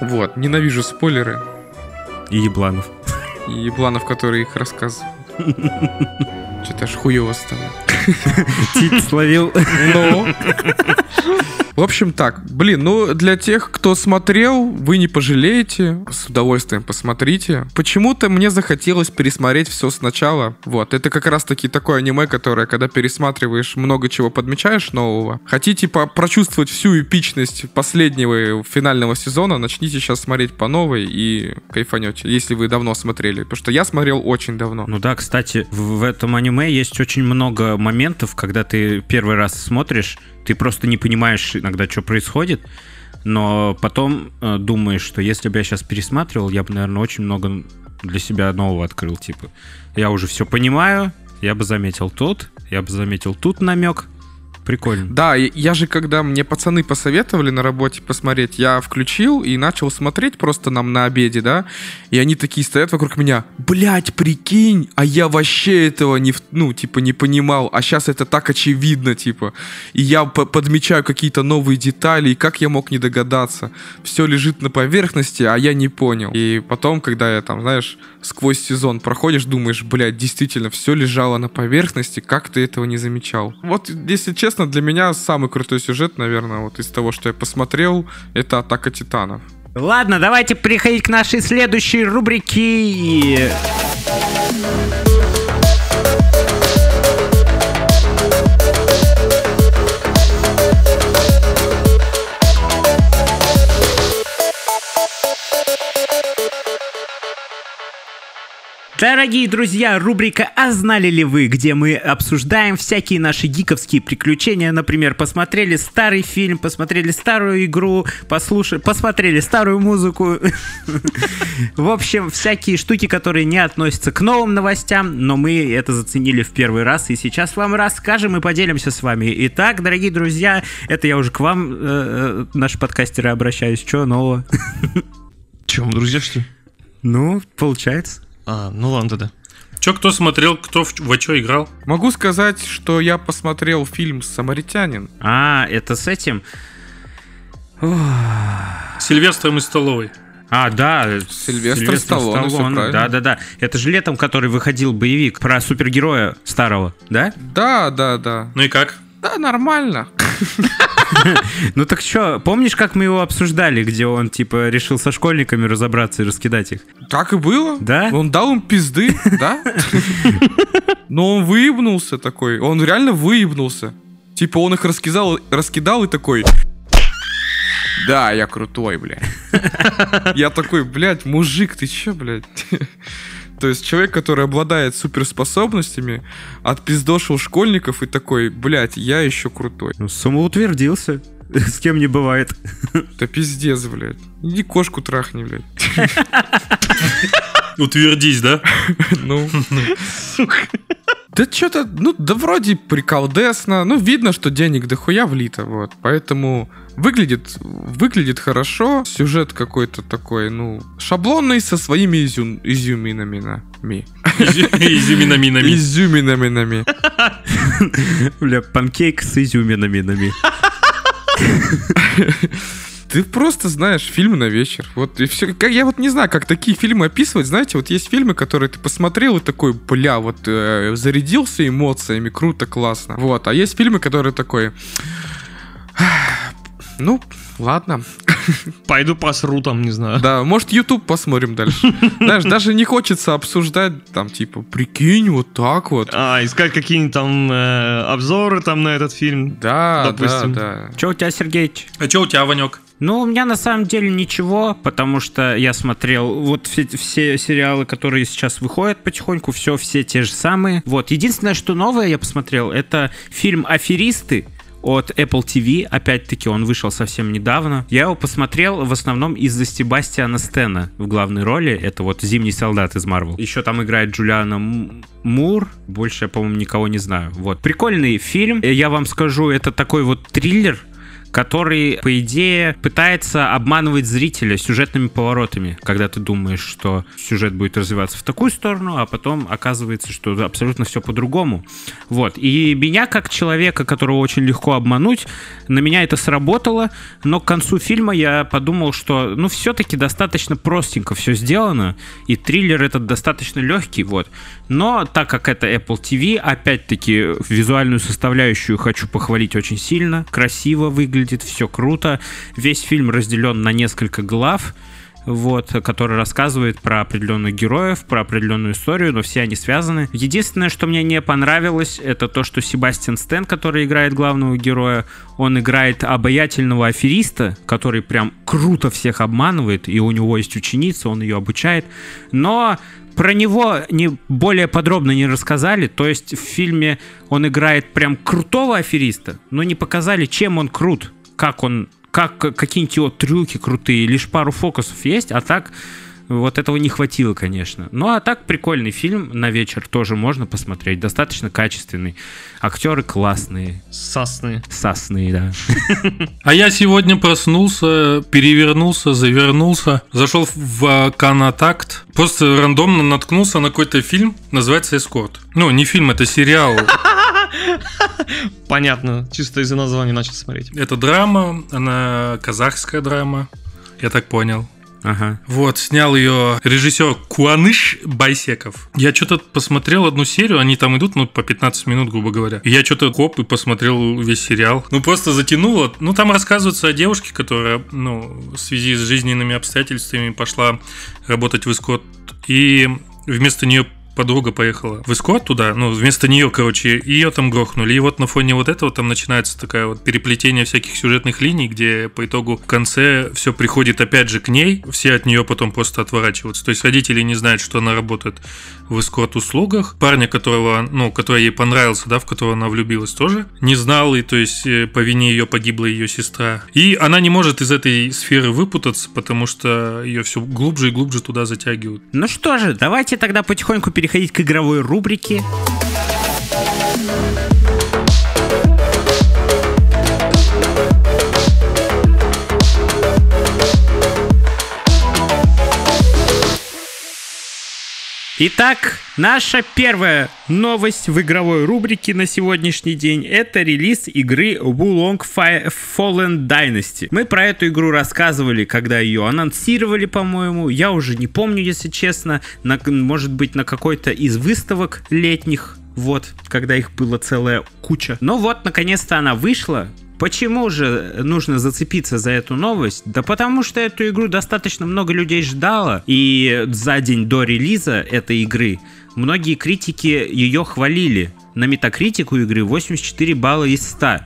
Вот, ненавижу спойлеры И Ебланов. и ебланов, которые их рассказывают. Что-то аж хуево стало. [LAUGHS] Тит словил. Ну. В общем так, блин, ну для тех, кто смотрел, вы не пожалеете, с удовольствием посмотрите. Почему-то мне захотелось пересмотреть все сначала. Вот, это как раз таки такое аниме, которое, когда пересматриваешь, много чего подмечаешь нового. Хотите по прочувствовать всю эпичность последнего финального сезона, начните сейчас смотреть по новой и кайфанете, если вы давно смотрели. Потому что я смотрел очень давно. Ну да, кстати, в, в этом аниме есть очень много моментов, когда ты первый раз смотришь, ты просто не понимаешь иногда, что происходит, но потом э, думаешь, что если бы я сейчас пересматривал, я бы, наверное, очень много для себя нового открыл. Типа, я уже все понимаю, я бы заметил тут, я бы заметил тут намек, Прикольно. Да, я же, когда мне пацаны посоветовали на работе посмотреть, я включил и начал смотреть просто нам на обеде, да, и они такие стоят вокруг меня, блять, прикинь, а я вообще этого не, ну, типа, не понимал, а сейчас это так очевидно, типа, и я подмечаю какие-то новые детали, и как я мог не догадаться, все лежит на поверхности, а я не понял. И потом, когда я там, знаешь, сквозь сезон проходишь, думаешь, блядь, действительно, все лежало на поверхности, как ты этого не замечал? Вот, если честно, честно, для меня самый крутой сюжет, наверное, вот из того, что я посмотрел, это «Атака титанов». Ладно, давайте переходить к нашей следующей рубрике. Дорогие друзья, рубрика «А знали ли вы?», где мы обсуждаем всякие наши гиковские приключения. Например, посмотрели старый фильм, посмотрели старую игру, послушали, посмотрели старую музыку. В общем, всякие штуки, которые не относятся к новым новостям, но мы это заценили в первый раз, и сейчас вам расскажем и поделимся с вами. Итак, дорогие друзья, это я уже к вам, э, э, наши подкастеры, обращаюсь. Что нового? Чем, друзья, что ли? Ну, получается. А, ну ладно тогда. Че, кто смотрел, кто в, во что играл? Могу сказать, что я посмотрел фильм «Самаритянин». А, это с этим? Сильвестром из столовой. А, да, Сильвестр, Сильвестр Сталлоне, Сталлоне да, да, да. Это же летом, который выходил боевик про супергероя старого, да? Да, да, да. Ну и как? Да, нормально. [LAUGHS] [LAUGHS] Ну так что, помнишь, как мы его обсуждали, где он, типа, решил со школьниками разобраться и раскидать их? Так и было. Да? Он дал им пизды, да? [LAUGHS] Но он выебнулся такой. Он реально выебнулся. Типа он их раскидал, раскидал и такой... Да, я крутой, блядь. [LAUGHS] Я такой, блядь, мужик, ты чё, блядь? То есть человек, который обладает суперспособностями, отпиздошил школьников и такой, блядь, я еще крутой. Ну, самоутвердился. [LAUGHS] С кем не бывает. Да пиздец, блядь. Иди кошку трахни, блядь. Утвердись, да? [LAUGHS] Ну. Сука. Да что-то, ну, да вроде приколдесно. Ну, видно, что денег дохуя влито, вот. Поэтому выглядит, выглядит хорошо. Сюжет какой-то такой, ну, шаблонный со своими изю, изюминами. Ми. Изюминами. Изюминами. Бля, панкейк с изюминами. [LAUGHS] Ты просто знаешь фильм на вечер. Вот и все. Я вот не знаю, как такие фильмы описывать. Знаете, вот есть фильмы, которые ты посмотрел и такой, бля, вот э, зарядился эмоциями, круто, классно. Вот. А есть фильмы, которые такой. Ну, ладно. Пойду посру там, не знаю. Да, может, YouTube посмотрим дальше. Знаешь, даже не хочется обсуждать, там, типа, прикинь, вот так вот. А, искать какие-нибудь там э, обзоры там на этот фильм. Да, допустим. да, да. Че у тебя, Сергеич? А че у тебя, Ванек? Ну, у меня на самом деле ничего, потому что я смотрел вот все, все сериалы, которые сейчас выходят потихоньку, все, все те же самые. Вот, единственное, что новое я посмотрел, это фильм «Аферисты», от Apple TV. Опять-таки, он вышел совсем недавно. Я его посмотрел в основном из-за Себастьяна Стена в главной роли. Это вот Зимний солдат из Марвел. Еще там играет Джулиана Мур. Больше я, по-моему, никого не знаю. Вот. Прикольный фильм. Я вам скажу, это такой вот триллер, который, по идее, пытается обманывать зрителя сюжетными поворотами, когда ты думаешь, что сюжет будет развиваться в такую сторону, а потом оказывается, что абсолютно все по-другому. Вот. И меня, как человека, которого очень легко обмануть, на меня это сработало, но к концу фильма я подумал, что, ну, все-таки достаточно простенько все сделано, и триллер этот достаточно легкий, вот. Но так как это Apple TV, опять-таки, визуальную составляющую хочу похвалить очень сильно, красиво выглядит, все круто, весь фильм разделен на несколько глав, вот, который рассказывает про определенных героев, про определенную историю, но все они связаны. Единственное, что мне не понравилось, это то, что Себастьян Стэн, который играет главного героя, он играет обаятельного афериста, который прям круто всех обманывает, и у него есть ученица, он ее обучает, но про него не более подробно не рассказали, то есть в фильме он играет прям крутого афериста, но не показали, чем он крут, как он как какие-нибудь его трюки крутые, лишь пару фокусов есть, а так вот этого не хватило, конечно. Ну а так прикольный фильм на вечер тоже можно посмотреть, достаточно качественный. Актеры классные. Сасные. Сасные, да. [LAUGHS] А я сегодня проснулся, перевернулся, завернулся, зашел в Канатакт, просто рандомно наткнулся на какой-то фильм, называется «Эскорт». Ну, не фильм, это сериал. [LAUGHS] Понятно, чисто из-за названия начал смотреть. Это драма, она казахская драма, я так понял. Ага. Вот, снял ее режиссер Куаныш Байсеков. Я что-то посмотрел одну серию, они там идут, ну, по 15 минут, грубо говоря. Я что-то коп и посмотрел весь сериал. Ну, просто затянуло. Ну, там рассказывается о девушке, которая, ну, в связи с жизненными обстоятельствами пошла работать в эскорт. И вместо нее подруга поехала в эскорт туда, ну, вместо нее, короче, ее там грохнули. И вот на фоне вот этого там начинается такая вот переплетение всяких сюжетных линий, где по итогу в конце все приходит опять же к ней, все от нее потом просто отворачиваются. То есть родители не знают, что она работает в эскорт-услугах. Парня, которого, ну, который ей понравился, да, в которого она влюбилась тоже, не знал, и то есть э, по вине ее погибла ее сестра. И она не может из этой сферы выпутаться, потому что ее все глубже и глубже туда затягивают. Ну что же, давайте тогда потихоньку переходить к игровой рубрике. Итак, наша первая новость в игровой рубрике на сегодняшний день – это релиз игры Wulong Fallen Dynasty. Мы про эту игру рассказывали, когда ее анонсировали, по-моему. Я уже не помню, если честно. На, может быть, на какой-то из выставок летних. Вот, когда их было целая куча. Но вот, наконец-то она вышла. Почему же нужно зацепиться за эту новость? Да потому что эту игру достаточно много людей ждало, и за день до релиза этой игры многие критики ее хвалили. На метакритику игры 84 балла из 100.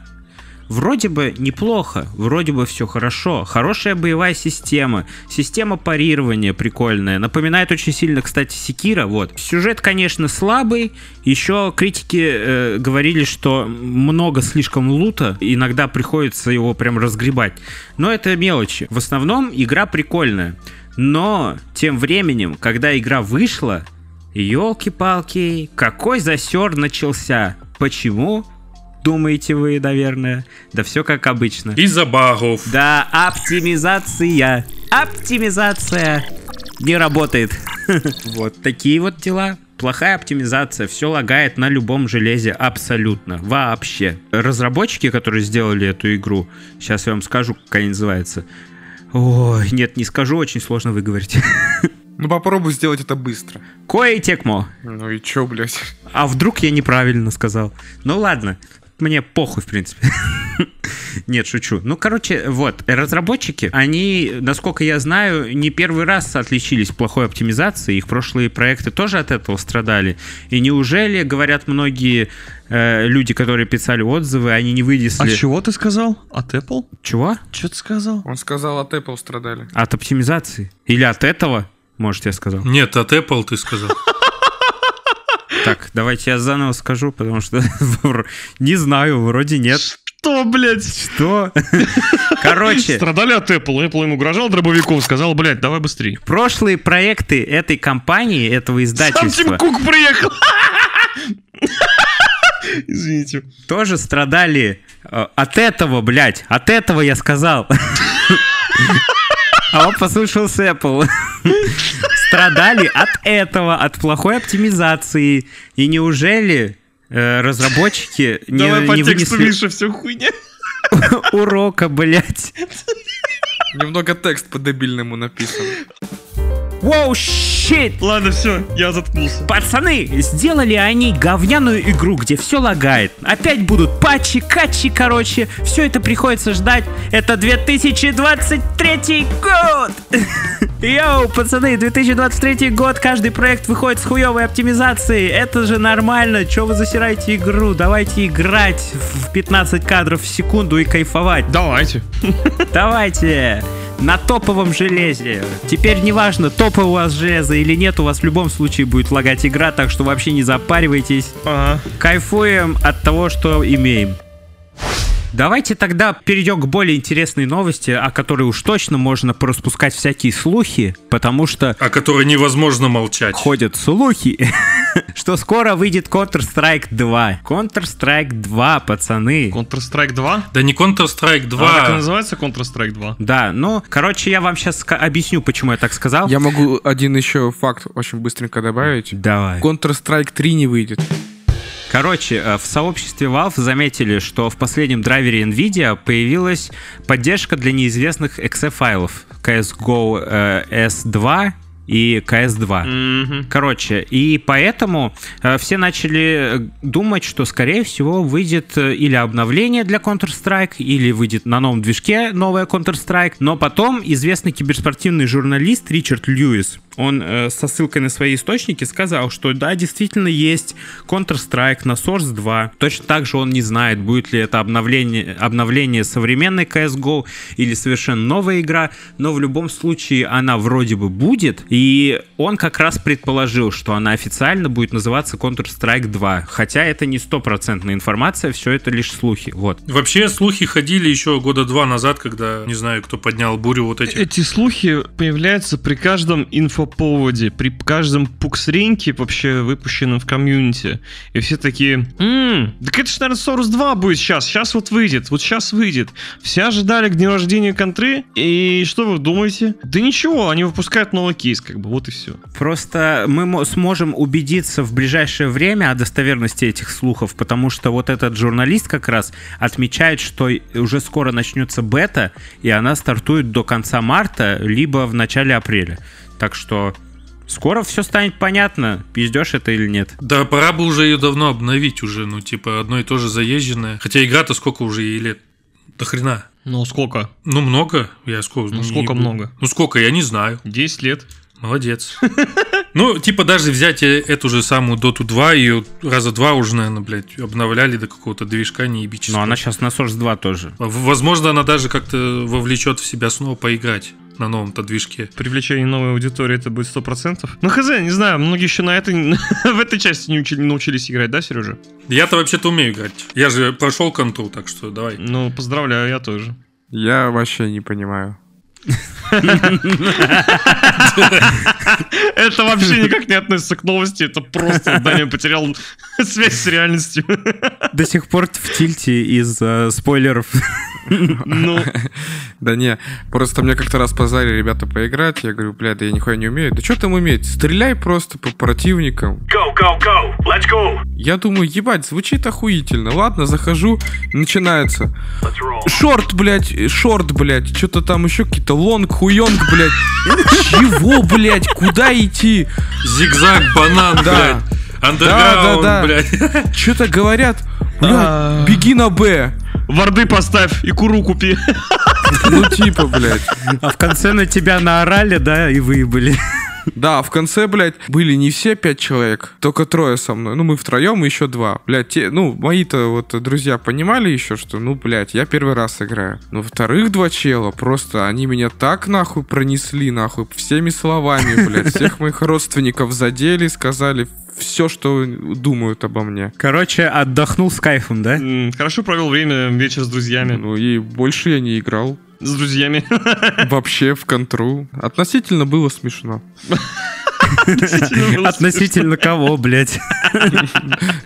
Вроде бы неплохо, вроде бы все хорошо. Хорошая боевая система, система парирования прикольная. Напоминает очень сильно, кстати, Секира. Вот. Сюжет, конечно, слабый. Еще критики э, говорили, что много слишком лута. Иногда приходится его прям разгребать. Но это мелочи. В основном игра прикольная. Но тем временем, когда игра вышла, елки-палки, какой засер начался. Почему? Думаете вы, наверное. Да все как обычно. Из-за багов. Да, оптимизация. Оптимизация не работает. [LAUGHS] Вот такие вот дела. Плохая оптимизация, все лагает на любом железе абсолютно, вообще. Разработчики, которые сделали эту игру, сейчас я вам скажу, как они называются. Ой, нет, не скажу, очень сложно выговорить. [LAUGHS] Ну попробуй сделать это быстро. Коэй Текмо. Ну и чё, блядь? А вдруг я неправильно сказал? Ну ладно, мне похуй, в принципе. [LAUGHS] Нет, шучу. Ну, короче, вот, разработчики, они, насколько я знаю, не первый раз отличились плохой оптимизацией. Их прошлые проекты тоже от этого страдали. И неужели, говорят многие э, люди, которые писали отзывы, они не вынесли... А чего ты сказал? От Apple? Чего? Что ты сказал? Он сказал, от Apple страдали. От оптимизации? Или от этого? Может, я сказал. Нет, от Apple ты сказал. Так, давайте я заново скажу, потому что [LAUGHS] не знаю, вроде нет. Что, блядь? Что? [LAUGHS] Короче, Страдали от Apple. Apple им угрожал дробовиком, сказал, блядь, давай быстрее. прошлые проекты этой компании, этого Сам Тим издательства, Кук приехал. [LAUGHS] Извините. тоже страдали э, от этого, блядь, от этого я сказал. А он послушался Apple. [LAUGHS] Страдали от этого, от плохой оптимизации. И неужели э, разработчики не, Давай по не тексту, вынесли Миша, все хуйня. [LAUGHS] урока, блядь? Немного текст по-дебильному написан. Воу, щит! Ладно, все, я заткнулся. Пацаны, сделали они говняную игру, где все лагает. Опять будут патчи, катчи, короче. Все это приходится ждать. Это 2023 год! [LAUGHS] Йоу, пацаны, 2023 год, каждый проект выходит с хуевой оптимизацией. Это же нормально. Че вы засираете игру? Давайте играть в 15 кадров в секунду и кайфовать. Давайте. [LAUGHS] Давайте на топовом железе. Теперь неважно, топовое у вас железо или нет, у вас в любом случае будет лагать игра, так что вообще не запаривайтесь. Ага. Кайфуем от того, что имеем. Давайте тогда перейдем к более интересной новости, о которой уж точно можно пораспускать всякие слухи, потому что О которой невозможно молчать. ходят слухи, [LAUGHS] что скоро выйдет Counter-Strike 2. Counter-Strike 2, пацаны. Counter-Strike 2? Да не Counter-Strike 2. А, так называется Counter-Strike 2. Да, ну, короче, я вам сейчас объясню, почему я так сказал. Я могу один еще факт очень быстренько добавить. Давай. Counter-Strike 3 не выйдет. Короче, э, в сообществе Valve заметили, что в последнем драйвере NVIDIA появилась поддержка для неизвестных exe-файлов CSGO э, S2 и CS2. Короче, и поэтому э, все начали э, думать, что, скорее всего, выйдет э, или обновление для Counter-Strike, или выйдет на новом движке новая Counter-Strike. Но потом известный киберспортивный журналист Ричард Льюис, он э, со ссылкой на свои источники сказал, что да, действительно есть Counter-Strike на Source 2. Точно так же он не знает, будет ли это обновление, обновление современной CSGO или совершенно новая игра, но в любом случае она вроде бы будет, и он как раз предположил, что она официально будет называться Counter-Strike 2, хотя это не стопроцентная информация, все это лишь слухи, вот. Вообще слухи ходили еще года два назад, когда, не знаю, кто поднял бурю вот этих. Эти слухи появляются при каждом инфоповоде, при каждом пуксреньке вообще выпущенном в комьюнити. И все такие, «М, так это же, наверное, Source 2 будет сейчас, сейчас вот выйдет, вот сейчас выйдет. Все ожидали к дню рождения контры, и что вы думаете? Да ничего, они выпускают новый кейс, как бы, вот и все. Просто мы мо- сможем убедиться в ближайшее время о достоверности этих слухов, потому что вот этот журналист как раз отмечает, что уже скоро начнется бета, и она стартует до конца марта, либо в начале апреля. Так что скоро все станет понятно, пиздешь это или нет. Да, пора бы уже ее давно обновить уже, ну, типа, одно и то же заезженное. Хотя игра-то сколько уже ей лет? До хрена. Ну, сколько? Ну, много. Я сколько? Ну, не сколько ебу. много? Ну, сколько, я не знаю. 10 лет. Молодец. [LAUGHS] Ну, типа, даже взять э- эту же самую Dota 2, ее раза два уже, наверное, блядь, обновляли до какого-то движка неебического. Но она сейчас на Source 2 тоже. Возможно, она даже как-то вовлечет в себя снова поиграть на новом-то движке. Привлечение новой аудитории это будет 100%. Ну, хз, не знаю, многие еще на этой, [LAUGHS] в этой части не, учили- не научились играть, да, Сережа? Я-то вообще-то умею играть. Я же прошел контур, так что давай. Ну, поздравляю, я тоже. Я вообще не понимаю. [LAUGHS] Это вообще никак не относится к новости, это просто Даня потерял связь с реальностью. До сих пор в тильте из спойлеров. Ну, Да не, просто мне как-то раз позвали ребята поиграть, я говорю, бля, да я нихуя не умею. Да что там уметь? Стреляй просто по противникам. Go, go, go! Let's go! Я думаю, ебать, звучит охуительно. Ладно, захожу, начинается. Let's roll. Шорт, блядь, шорт, блядь, что-то там еще какие-то лонг, хуёнг, блядь. [LAUGHS] Чего, блядь, куда идти? Зигзаг, банан, Да. блядь. Андерграунд, Да, да, да. блядь. Что-то говорят, А. блядь, беги на Б. варды поставь и куру купи. Ну типа, блядь. А в конце на тебя наорали, да, и выебали. Да, в конце, блядь, были не все пять человек, только трое со мной. Ну, мы втроем и еще два. Блядь, те, ну, мои-то вот друзья понимали еще, что, ну, блядь, я первый раз играю. Но вторых два чела, просто они меня так нахуй пронесли, нахуй, всеми словами, блядь. Всех моих родственников задели, сказали все, что думают обо мне. Короче, отдохнул с кайфом, да? Хорошо провел время, вечер с друзьями. Ну, и больше я не играл. С друзьями. [LAUGHS] Вообще в контру. Относительно было смешно. Относительно кого, блядь?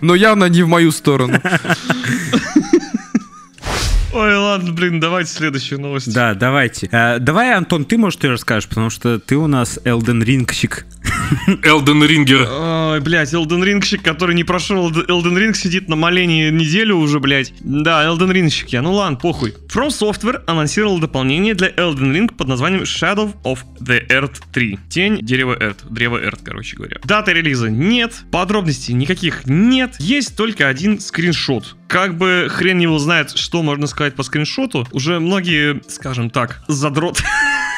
Но явно не в мою сторону. Ой, ладно, блин, давайте следующую новость. Да, давайте. А, Давай, Антон, ты, может, ты расскажешь, потому что ты у нас Элден Рингщик. [LAUGHS] Элден Рингер. Ой, блядь, Elden Ringщик, который не прошел Elden Ring, сидит на молении неделю уже, блядь. Да, Elden Ringщик я. Ну ладно, похуй. From Software анонсировал дополнение для Elden Ring под названием Shadow of the Earth 3. Тень дерева Earth. Древо Earth, короче говоря. Даты релиза нет, подробностей никаких нет. Есть только один скриншот. Как бы хрен его знает, что можно сказать по скриншоту. Уже многие, скажем так, задрот [LAUGHS]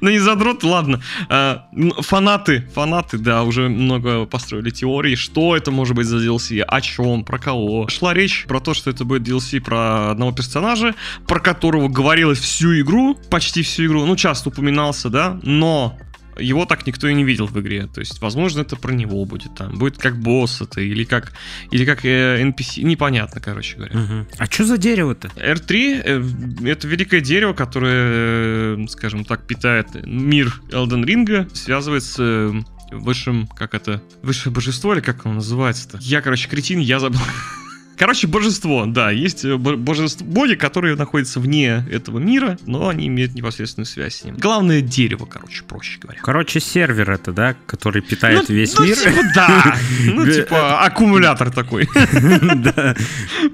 ну не задрот, ладно. М, фанаты, фанаты, да, уже много построили теорий, что это может быть за DLC, о чем, про кого. Шла речь про то, что это будет DLC про одного персонажа, про которого говорилось всю игру, почти всю игру, ну часто упоминался, да, но его так никто и не видел в игре. То есть, возможно, это про него будет там. Будет как босс это, или как, или как э, NPC. Непонятно, короче говоря. А что за дерево-то? R3 э, это великое дерево, которое, э, скажем так, питает мир Элден Ринга, связывает с э, высшим, как это, высшее божество, или как оно называется-то? Я, короче, кретин, я забыл. [LAUGHS] Короче, божество, да, есть э, бо- божество, боги, которые находятся вне этого мира, но они имеют непосредственную связь с ним. Главное дерево, короче, проще говоря. Короче, сервер это, да, который питает Ну, весь ну, мир. типа, да. [LAUGHS] Ну, типа, аккумулятор такой. [LAUGHS]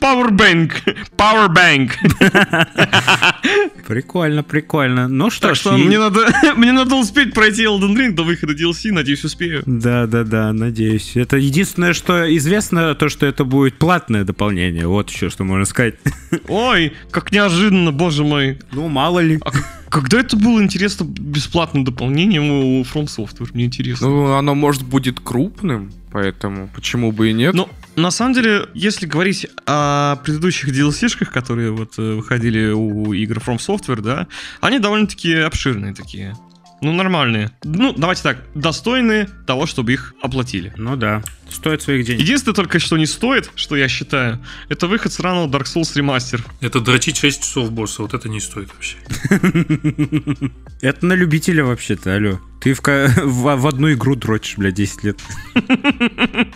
Powerbank. Powerbank. [LAUGHS] Прикольно, прикольно. Ну что Так ж, мне надо, мне надо успеть пройти Elden Ring до выхода DLC, надеюсь, успею. Да, да, да, надеюсь. Это единственное, что известно, то, что это будет платное дополнение. Вот еще что можно сказать. [LAUGHS] Ой, как неожиданно, боже мой. Ну, мало ли. А когда это было, интересно, бесплатным дополнением у From Software? Мне интересно. Ну, оно, может, будет крупным, поэтому почему бы и нет? Ну, на самом деле, если говорить о предыдущих DLC-шках, которые вот э, выходили у игр From Software, да, они довольно-таки обширные такие. Ну, нормальные. Ну, давайте так, достойные того, чтобы их оплатили. Ну да, стоит своих денег. Единственное только, что не стоит, что я считаю, это выход сраного Dark Souls Remaster. Это дрочить 6 часов босса, вот это не стоит вообще. [LAUGHS] Это на любителя вообще-то, алло. Ты в, [LAUGHS] в, в одну игру дрочишь, бля, 10 лет. [LAUGHS]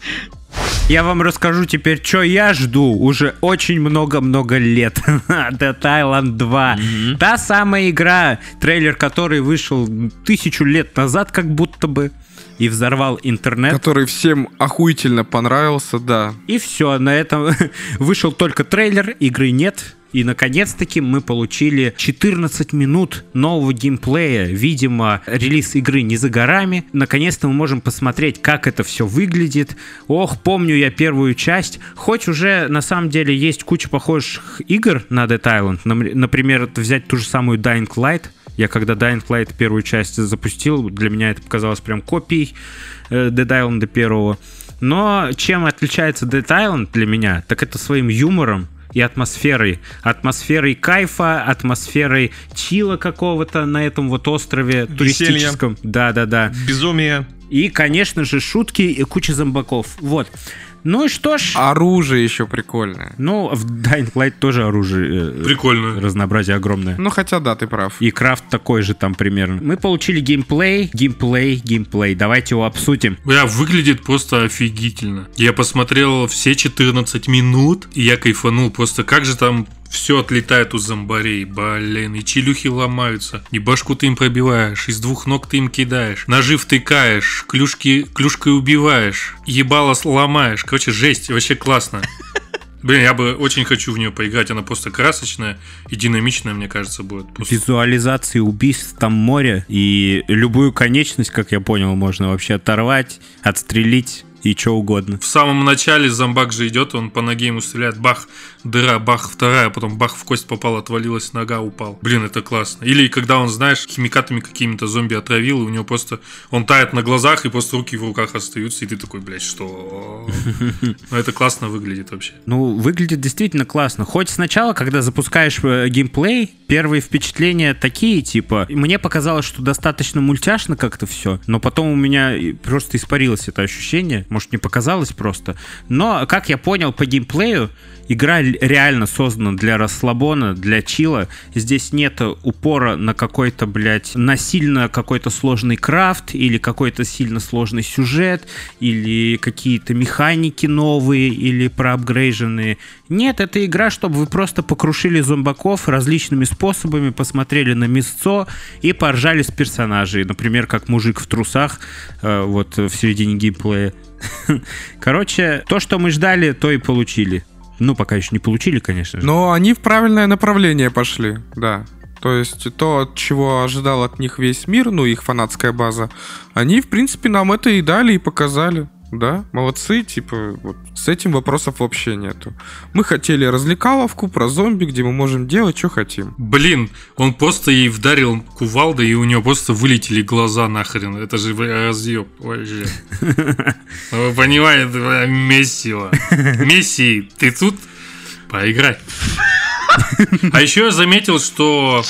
Я вам расскажу теперь, что я жду уже очень много-много лет. [LAUGHS] Dead Island 2. Та самая игра, трейлер которой вышел тысячу лет назад, как будто бы, и взорвал интернет. Который всем охуительно понравился, да. И все, на этом [LAUGHS] вышел только трейлер, игры нет. И наконец-таки мы получили 14 минут нового геймплея. Видимо, релиз игры не за горами. Наконец-то мы можем посмотреть, как это все выглядит. Ох, помню я первую часть. Хоть уже на самом деле есть куча похожих игр на Dead Island. Например, взять ту же самую Dying Light. Я когда Dying Light первую часть запустил, для меня это показалось прям копией э, Dead Island первого. Но чем отличается Dead Island для меня, так это своим юмором и атмосферой. Атмосферой кайфа, атмосферой чила какого-то на этом вот острове туристическом. Да-да-да. Безумие. И, конечно же, шутки и куча зомбаков. Вот. Ну и что ж... Оружие еще прикольное. Ну, в Dying Light тоже оружие... э, Прикольно. Разнообразие огромное. Ну, хотя да, ты прав. И крафт такой же там примерно. Мы получили геймплей, геймплей, геймплей. Давайте его обсудим. Бля, выглядит просто офигительно. Я посмотрел все 14 минут, и я кайфанул. Просто как же там все отлетает у зомбарей, блин, и челюхи ломаются, и башку ты им пробиваешь, из двух ног ты им кидаешь, ножи втыкаешь, клюшки, клюшкой убиваешь, ебало ломаешь. Короче, жесть, вообще классно. [LAUGHS] Блин, я бы очень хочу в нее поиграть, она просто красочная и динамичная, мне кажется, будет. Просто Визуализации убийств там море. И любую конечность, как я понял, можно вообще оторвать, отстрелить и что угодно. В самом начале зомбак же идет, он по ноге ему стреляет, бах, дыра, бах, вторая, потом бах, в кость попал, отвалилась нога, упал. Блин, это классно. Или когда он, знаешь, химикатами какими-то зомби отравил, и у него просто, он тает на глазах, и просто руки в руках остаются, и ты такой, блядь, что? [LAUGHS] Ну, это классно выглядит вообще. Ну, выглядит действительно классно. Хоть сначала, когда запускаешь э, геймплей, первые впечатления такие, типа, мне показалось, что достаточно мультяшно как-то все, но потом у меня просто испарилось это ощущение. Может, не показалось просто. Но, как я понял по геймплею, игра реально создана для расслабона, для чила. Здесь нет упора на какой-то, блядь, на сильно какой-то сложный крафт или какой-то сильно сложный сюжет или какие-то механики новые или проапгрейженные. Нет, это игра, чтобы вы просто покрушили зомбаков различными способами, посмотрели на мясцо и поржали с персонажей. Например, как мужик в трусах э, вот в середине геймплея. [LAUGHS] Короче, то, что мы ждали, то и получили. Ну, пока еще не получили, конечно же. Но они в правильное направление пошли, да. То есть то, чего ожидал от них весь мир, ну, их фанатская база, они, в принципе, нам это и дали, и показали. Да, молодцы, типа, вот с этим вопросов вообще нету. Мы хотели развлекаловку про зомби, где мы можем делать, что хотим. Блин, он просто ей вдарил кувалдой, и у него просто вылетели глаза нахрен. Это же разъеб вообще. Вы понимаете, бля, месиво. Месси, ты тут? Поиграй. А еще я заметил, что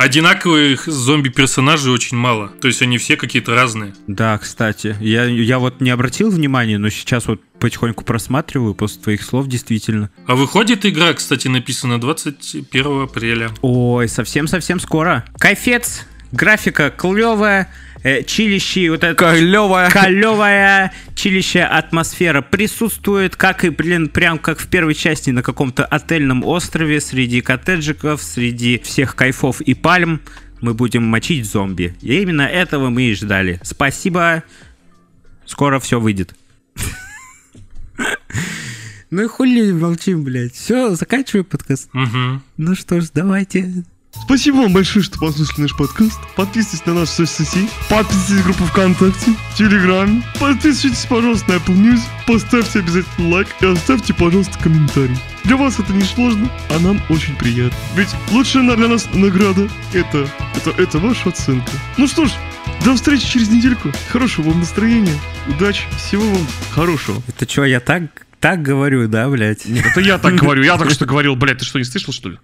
одинаковых зомби-персонажей очень мало. То есть они все какие-то разные. Да, кстати, я, я вот не обратил внимания, но сейчас вот потихоньку просматриваю после твоих слов, действительно. А выходит игра, кстати, написана 21 апреля. Ой, совсем-совсем скоро. Кайфец, графика клевая, э, чилищи, вот это... Клевая. Калевая чилища атмосфера присутствует, как и, блин, прям как в первой части на каком-то отельном острове среди коттеджиков, среди всех кайфов и пальм мы будем мочить зомби. И именно этого мы и ждали. Спасибо. Скоро все выйдет. Ну и хули молчим, блядь. Все, заканчиваю подкаст. Угу. Ну что ж, давайте. Спасибо вам большое, что послушали наш подкаст. Подписывайтесь на наши соцсети, подписывайтесь в группу ВКонтакте, Телеграме, подписывайтесь, пожалуйста, на Apple News, поставьте обязательно лайк и оставьте, пожалуйста, комментарий. Для вас это не сложно, а нам очень приятно. Ведь лучшая на- для нас награда это, это, это ваша оценка. Ну что ж, до встречи через недельку. Хорошего вам настроения, удачи, всего вам хорошего. Это что, я так, так говорю, да, блядь? Нет, это я так говорю, я только что говорил, блядь, ты что, не слышал, что ли?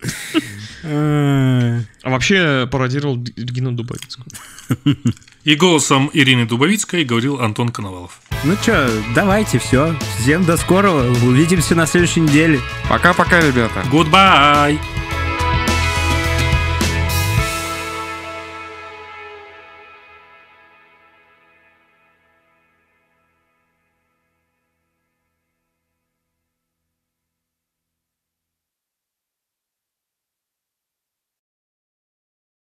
А, А вообще пародировал Регину Дубовицкую. И голосом Ирины Дубовицкой говорил Антон Коновалов. Ну что, давайте, все. Всем до скорого. Увидимся на следующей неделе. Пока-пока, ребята. Goodbye!